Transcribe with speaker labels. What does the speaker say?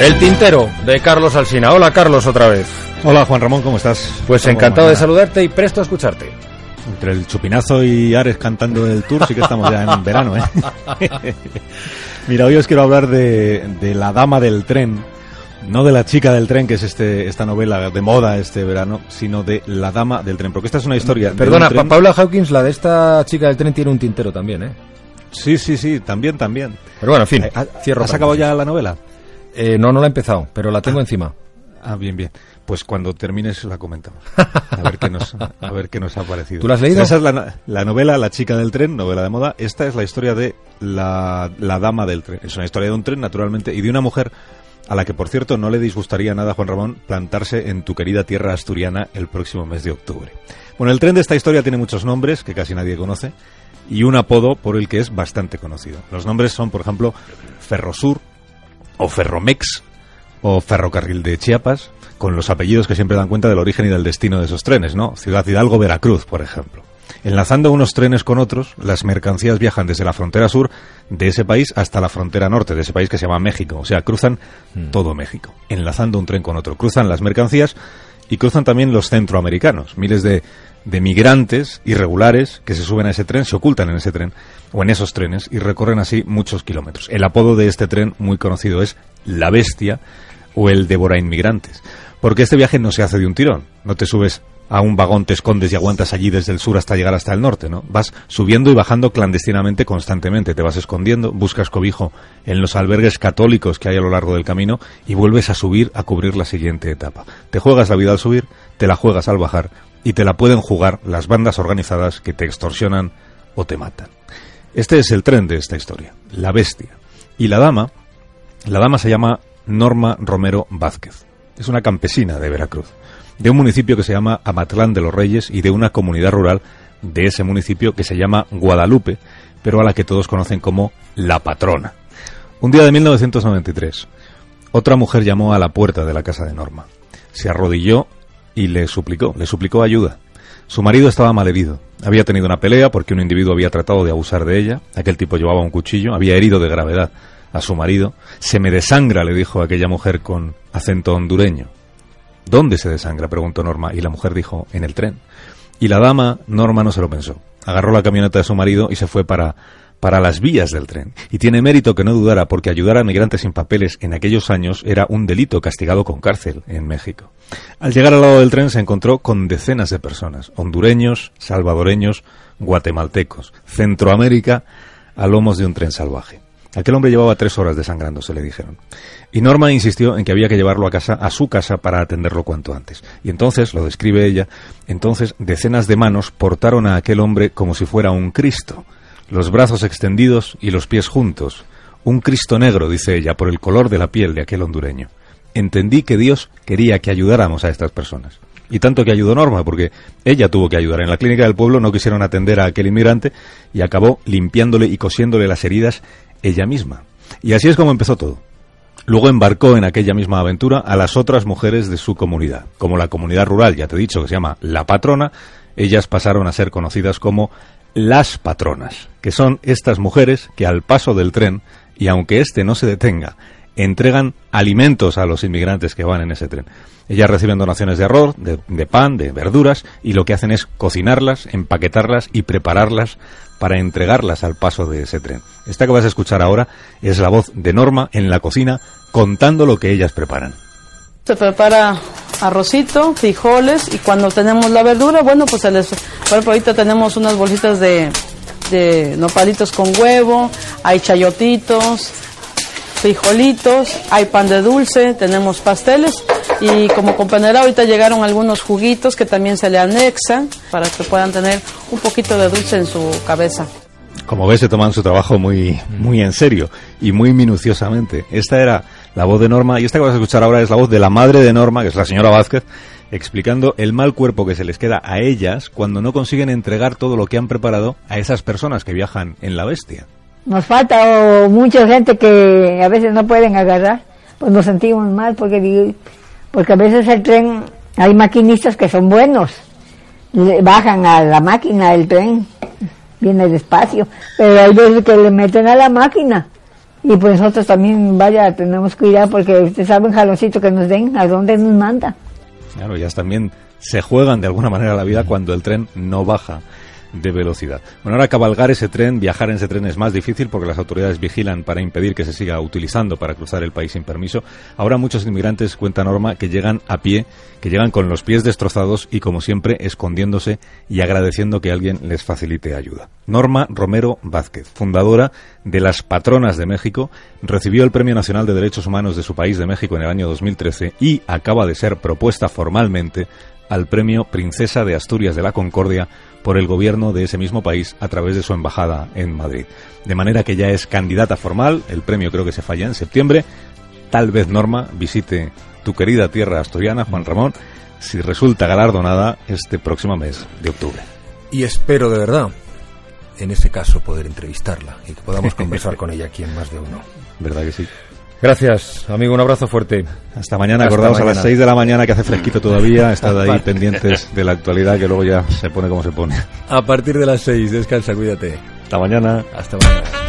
Speaker 1: El tintero de Carlos Alsina. Hola Carlos otra vez.
Speaker 2: Hola Juan Ramón, ¿cómo estás?
Speaker 1: Pues encantado de saludarte y presto a escucharte.
Speaker 2: Entre el chupinazo y Ares cantando el tour sí que estamos ya en verano, ¿eh? Mira, hoy os quiero hablar de, de La Dama del Tren, no de La Chica del Tren, que es este, esta novela de moda este verano, sino de La Dama del Tren, porque esta es una historia...
Speaker 1: Perdona,
Speaker 2: un tren-
Speaker 1: Paula Hawkins, la de esta chica del tren, tiene un tintero también, ¿eh?
Speaker 2: Sí, sí, sí, también, también.
Speaker 1: Pero bueno, en fin,
Speaker 2: Eh, ¿ha-
Speaker 1: cierro.
Speaker 2: ¿Has acabado ya la novela?
Speaker 1: Eh, no, no la he empezado, pero la tengo encima.
Speaker 2: Ah, bien, bien. Pues cuando termines la comentamos. A ver qué nos, a ver qué nos ha parecido.
Speaker 1: ¿Tú la has leído?
Speaker 2: Esa es la novela La chica del tren, novela de moda. Esta es la historia de la, la dama del tren. Es una historia de un tren, naturalmente, y de una mujer a la que, por cierto, no le disgustaría nada, Juan Ramón, plantarse en tu querida tierra asturiana el próximo mes de octubre. Bueno, el tren de esta historia tiene muchos nombres que casi nadie conoce y un apodo por el que es bastante conocido. Los nombres son, por ejemplo, Ferrosur o Ferromex o Ferrocarril de Chiapas, con los apellidos que siempre dan cuenta del origen y del destino de esos trenes, ¿no? Ciudad Hidalgo, Veracruz, por ejemplo. Enlazando unos trenes con otros, las mercancías viajan desde la frontera sur de ese país hasta la frontera norte de ese país que se llama México. O sea, cruzan todo México, enlazando un tren con otro. Cruzan las mercancías y cruzan también los centroamericanos. Miles de, de migrantes irregulares que se suben a ese tren, se ocultan en ese tren o en esos trenes y recorren así muchos kilómetros. El apodo de este tren muy conocido es La Bestia o el Devora Inmigrantes. Porque este viaje no se hace de un tirón. No te subes a un vagón, te escondes y aguantas allí desde el sur hasta llegar hasta el norte, ¿no? Vas subiendo y bajando clandestinamente constantemente. Te vas escondiendo, buscas cobijo en los albergues católicos que hay a lo largo del camino y vuelves a subir a cubrir la siguiente etapa. Te juegas la vida al subir, te la juegas al bajar y te la pueden jugar las bandas organizadas que te extorsionan o te matan. Este es el tren de esta historia, la bestia. Y la dama, la dama se llama Norma Romero Vázquez. Es una campesina de Veracruz, de un municipio que se llama Amatlán de los Reyes y de una comunidad rural de ese municipio que se llama Guadalupe, pero a la que todos conocen como La Patrona. Un día de 1993, otra mujer llamó a la puerta de la casa de Norma. Se arrodilló y le suplicó, le suplicó ayuda. Su marido estaba malherido. Había tenido una pelea porque un individuo había tratado de abusar de ella. Aquel tipo llevaba un cuchillo, había herido de gravedad a su marido. Se me desangra, le dijo aquella mujer con acento hondureño. ¿Dónde se desangra? preguntó Norma, y la mujer dijo, en el tren. Y la dama, Norma, no se lo pensó. Agarró la camioneta de su marido y se fue para, para las vías del tren. Y tiene mérito que no dudara, porque ayudar a migrantes sin papeles en aquellos años era un delito castigado con cárcel en México. Al llegar al lado del tren se encontró con decenas de personas, hondureños, salvadoreños, guatemaltecos, Centroamérica, a lomos de un tren salvaje. Aquel hombre llevaba tres horas desangrándose, le dijeron. Y Norma insistió en que había que llevarlo a casa, a su casa, para atenderlo cuanto antes. Y entonces, lo describe ella, entonces decenas de manos portaron a aquel hombre como si fuera un Cristo, los brazos extendidos y los pies juntos. Un Cristo negro, dice ella, por el color de la piel de aquel hondureño. Entendí que Dios quería que ayudáramos a estas personas. Y tanto que ayudó Norma, porque ella tuvo que ayudar. En la clínica del pueblo no quisieron atender a aquel inmigrante y acabó limpiándole y cosiéndole las heridas ella misma. Y así es como empezó todo. Luego embarcó en aquella misma aventura a las otras mujeres de su comunidad. Como la comunidad rural, ya te he dicho, que se llama La Patrona, ellas pasaron a ser conocidas como las patronas, que son estas mujeres que al paso del tren, y aunque éste no se detenga, entregan alimentos a los inmigrantes que van en ese tren. Ellas reciben donaciones de arroz, de, de pan, de verduras, y lo que hacen es cocinarlas, empaquetarlas y prepararlas para entregarlas al paso de ese tren. Esta que vas a escuchar ahora es la voz de Norma en la cocina contando lo que ellas preparan.
Speaker 3: Se prepara arrocito, frijoles y cuando tenemos la verdura, bueno, pues se les, por ahorita tenemos unas bolsitas de, de nopalitos con huevo, hay chayotitos, frijolitos, hay pan de dulce, tenemos pasteles y como compañera ahorita llegaron algunos juguitos que también se le anexan para que puedan tener un poquito de dulce en su cabeza.
Speaker 2: Como ves, se toman su trabajo muy, muy en serio y muy minuciosamente. Esta era la voz de Norma y esta que vas a escuchar ahora es la voz de la madre de Norma, que es la señora Vázquez, explicando el mal cuerpo que se les queda a ellas cuando no consiguen entregar todo lo que han preparado a esas personas que viajan en la bestia.
Speaker 4: Nos falta o, mucha gente que a veces no pueden agarrar, pues nos sentimos mal porque digo, porque a veces el tren hay maquinistas que son buenos, le bajan a la máquina del tren, viene despacio, pero hay veces que le meten a la máquina. Y pues nosotros también, vaya, tenemos cuidado porque usted sabe un jaloncito que nos den, a dónde nos manda.
Speaker 2: Claro, ellas también se juegan de alguna manera la vida cuando el tren no baja de velocidad. Bueno, ahora cabalgar ese tren, viajar en ese tren es más difícil porque las autoridades vigilan para impedir que se siga utilizando para cruzar el país sin permiso. Ahora muchos inmigrantes, cuenta Norma, que llegan a pie, que llegan con los pies destrozados y, como siempre, escondiéndose y agradeciendo que alguien les facilite ayuda. Norma Romero Vázquez, fundadora de las Patronas de México, recibió el Premio Nacional de Derechos Humanos de su país de México en el año 2013 y acaba de ser propuesta formalmente al Premio Princesa de Asturias de la Concordia por el gobierno de ese mismo país a través de su embajada en Madrid. De manera que ya es candidata formal, el premio creo que se falla en septiembre. Tal vez Norma visite tu querida tierra asturiana, Juan Ramón, si resulta galardonada este próximo mes de octubre.
Speaker 1: Y espero de verdad, en ese caso, poder entrevistarla y que podamos conversar con ella aquí en más de uno.
Speaker 2: ¿Verdad que sí?
Speaker 1: Gracias, amigo. Un abrazo fuerte.
Speaker 2: Hasta mañana.
Speaker 1: Hasta
Speaker 2: Acordaos a las 6 de la mañana que hace fresquito todavía. Estad ahí pendientes de la actualidad que luego ya se pone como se pone.
Speaker 1: A partir de las seis, descansa, cuídate.
Speaker 2: Hasta mañana.
Speaker 1: Hasta mañana.